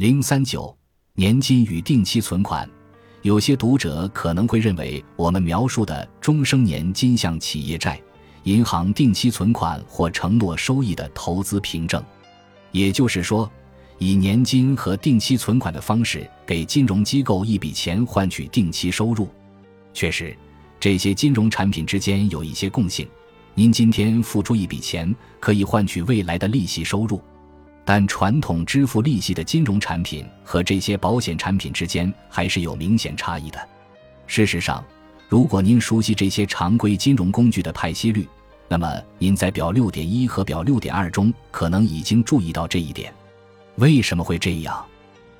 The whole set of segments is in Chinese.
零三九年金与定期存款，有些读者可能会认为我们描述的终生年金像企业债、银行定期存款或承诺收益的投资凭证，也就是说，以年金和定期存款的方式给金融机构一笔钱换取定期收入。确实，这些金融产品之间有一些共性。您今天付出一笔钱，可以换取未来的利息收入，但传统支付利息的金融产品和这些保险产品之间还是有明显差异的。事实上，如果您熟悉这些常规金融工具的派息率，那么您在表六点一和表六点二中可能已经注意到这一点。为什么会这样？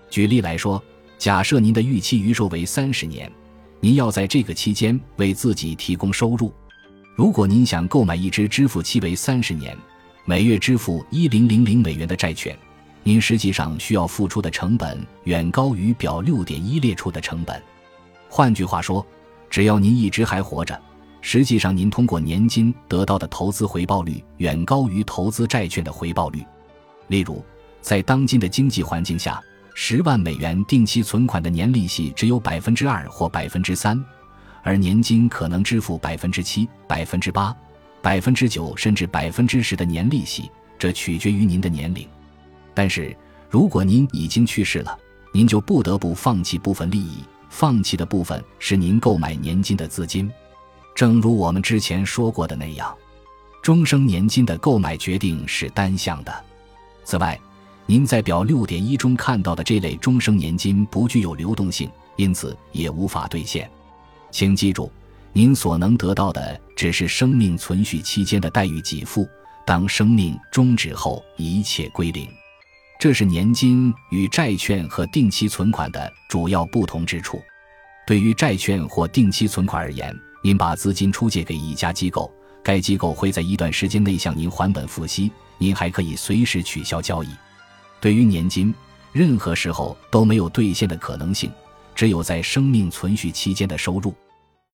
举例来说，假设您的预期余寿为三十年，您要在这个期间为自己提供收入。如果您想购买一支支付期为三十年、每月支付一零零零美元的债券，您实际上需要付出的成本远高于表六点一列出的成本。换句话说，只要您一直还活着，实际上您通过年金得到的投资回报率远高于投资债券的回报率。例如，在当今的经济环境下，十万美元定期存款的年利息只有百分之二或百分之三。而年金可能支付百分之七、百分之八、百分之九，甚至百分之十的年利息，这取决于您的年龄。但是，如果您已经去世了，您就不得不放弃部分利益，放弃的部分是您购买年金的资金。正如我们之前说过的那样，终生年金的购买决定是单向的。此外，您在表六点一中看到的这类终生年金不具有流动性，因此也无法兑现。请记住，您所能得到的只是生命存续期间的待遇给付。当生命终止后，一切归零。这是年金与债券和定期存款的主要不同之处。对于债券或定期存款而言，您把资金出借给一家机构，该机构会在一段时间内向您还本付息，您还可以随时取消交易。对于年金，任何时候都没有兑现的可能性。只有在生命存续期间的收入。